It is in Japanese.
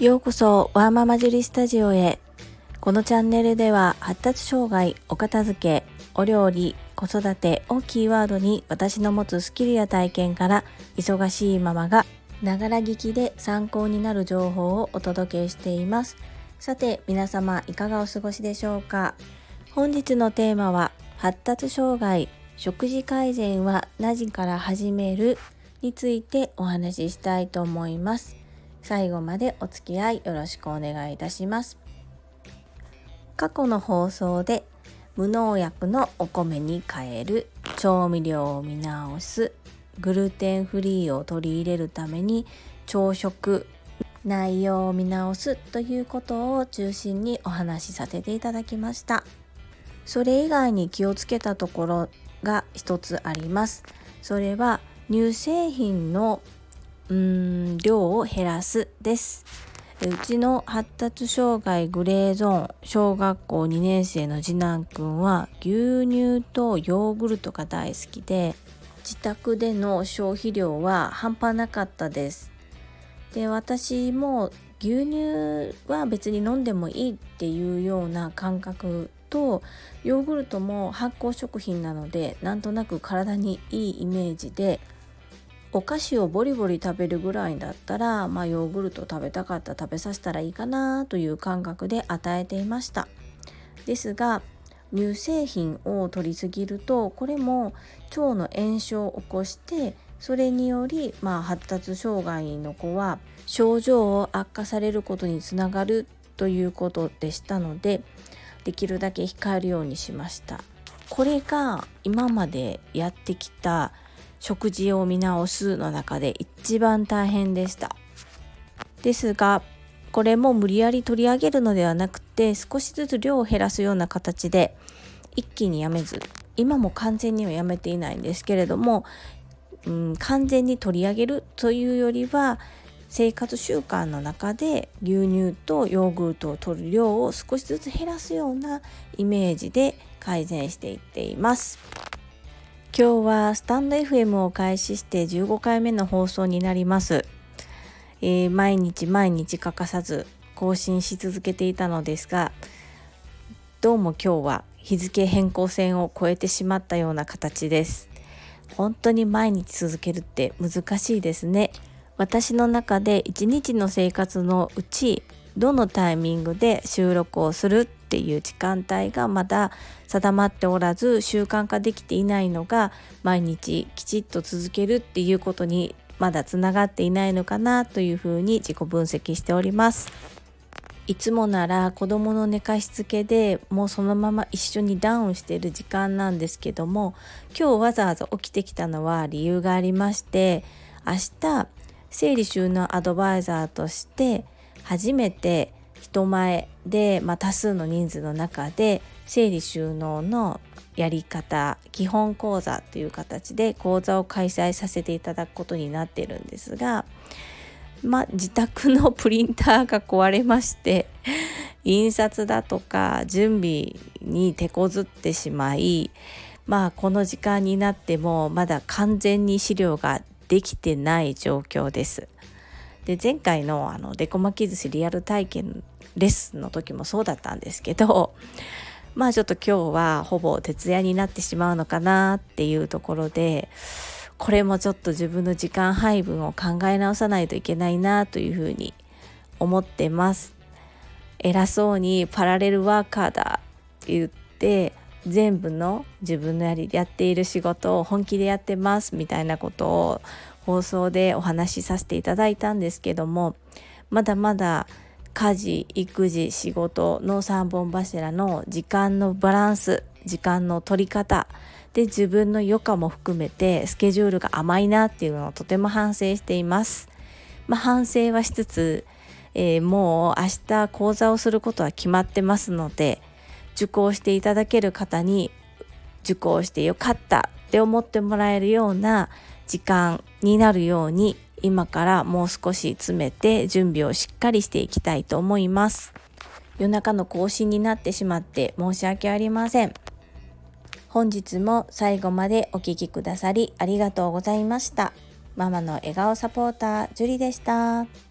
ようこそワーママジュリスタジオへ。このチャンネルでは発達障害お片付けお料理子育てをキーワードに私の持つスキルや体験から忙しいママがながら聞きで参考になる情報をお届けしています。さて皆様いかがお過ごしでしょうか？本日のテーマは発達障害食事改善は何時から始める？についてお話ししたいと思います。最後までお付き合いよろしくお願いいたします。過去の放送で無農薬のお米に変える調味料を見直すグルテンフリーを取り入れるために朝食内容を見直すということを中心にお話しさせていただきました。それ以外に気をつけたところが一つあります。それは乳製品のうん量を減らす。ですうちの発達障害グレーゾーン小学校2年生の次男くんは牛乳とヨーグルトが大好きで自宅での消費量は半端なかったです。で私も牛乳は別に飲んでもいいっていうような感覚とヨーグルトも発酵食品なのでなんとなく体にいいイメージでお菓子をボリボリ食べるぐらいだったら、まあ、ヨーグルト食べたかった食べさせたらいいかなという感覚で与えていました。ですが乳製品を摂りすぎるとこれも腸の炎症を起こしてそれにより、まあ、発達障害の子は症状を悪化されることにつながるということでしたのでできるだけ控えるようにしました。これが今までやってきた食事を見直すの中で一番大変でしたですがこれも無理やり取り上げるのではなくて少しずつ量を減らすような形で一気にやめず今も完全にはやめていないんですけれども、うん、完全に取り上げるというよりは生活習慣の中で牛乳とヨーグルトを摂る量を少しずつ減らすようなイメージで改善していっています。今日はスタンド FM を開始して15回目の放送になります、えー、毎日毎日欠かさず更新し続けていたのですがどうも今日は日付変更線を超えてしまったような形です。本当に毎日続けるって難しいですね。私の中で一日の生活のうちどのタイミングで収録をするっていう時間帯がまだ定まっておらず習慣化できていないのが毎日きちっと続けるっていうことにまだつながっていないのかなというふうに自己分析しております。いつもなら子供の寝かしつけでもうそのまま一緒にダウンしている時間なんですけども今日わざわざ起きてきたのは理由がありまして明日整理収納アドバイザーとして初めて人前で、まあ、多数の人数の中で整理収納のやり方基本講座という形で講座を開催させていただくことになってるんですが、まあ、自宅のプリンターが壊れまして 印刷だとか準備に手こずってしまいまあこの時間になってもまだ完全に資料ができてない状況です。で前回のあのデコ巻き寿司リアル体験レッスンの時もそうだったんですけどまあちょっと今日はほぼ徹夜になってしまうのかなっていうところでこれもちょっと自分の時間配分を考え直さないといけないなというふうに思ってます。偉そうにパラレルワーカーだって言って全部の自分のやりやっている仕事を本気でやってますみたいなことを放送でお話しさせていただいたんですけどもまだまだ家事育児仕事の3本柱の時間のバランス時間の取り方で自分の余暇も含めてスケジュールが甘いなっていうのをとても反省しています。まあ、反省はしつつ、えー、もう明日講座をすることは決まってますので受講していただける方に受講してよかったって思ってもらえるような時間になるように今からもう少し詰めて準備をしっかりしていきたいと思います。夜中の更新になってしまって申し訳ありません。本日も最後までお聴きくださりありがとうございました。ママの笑顔サポータージュリでした。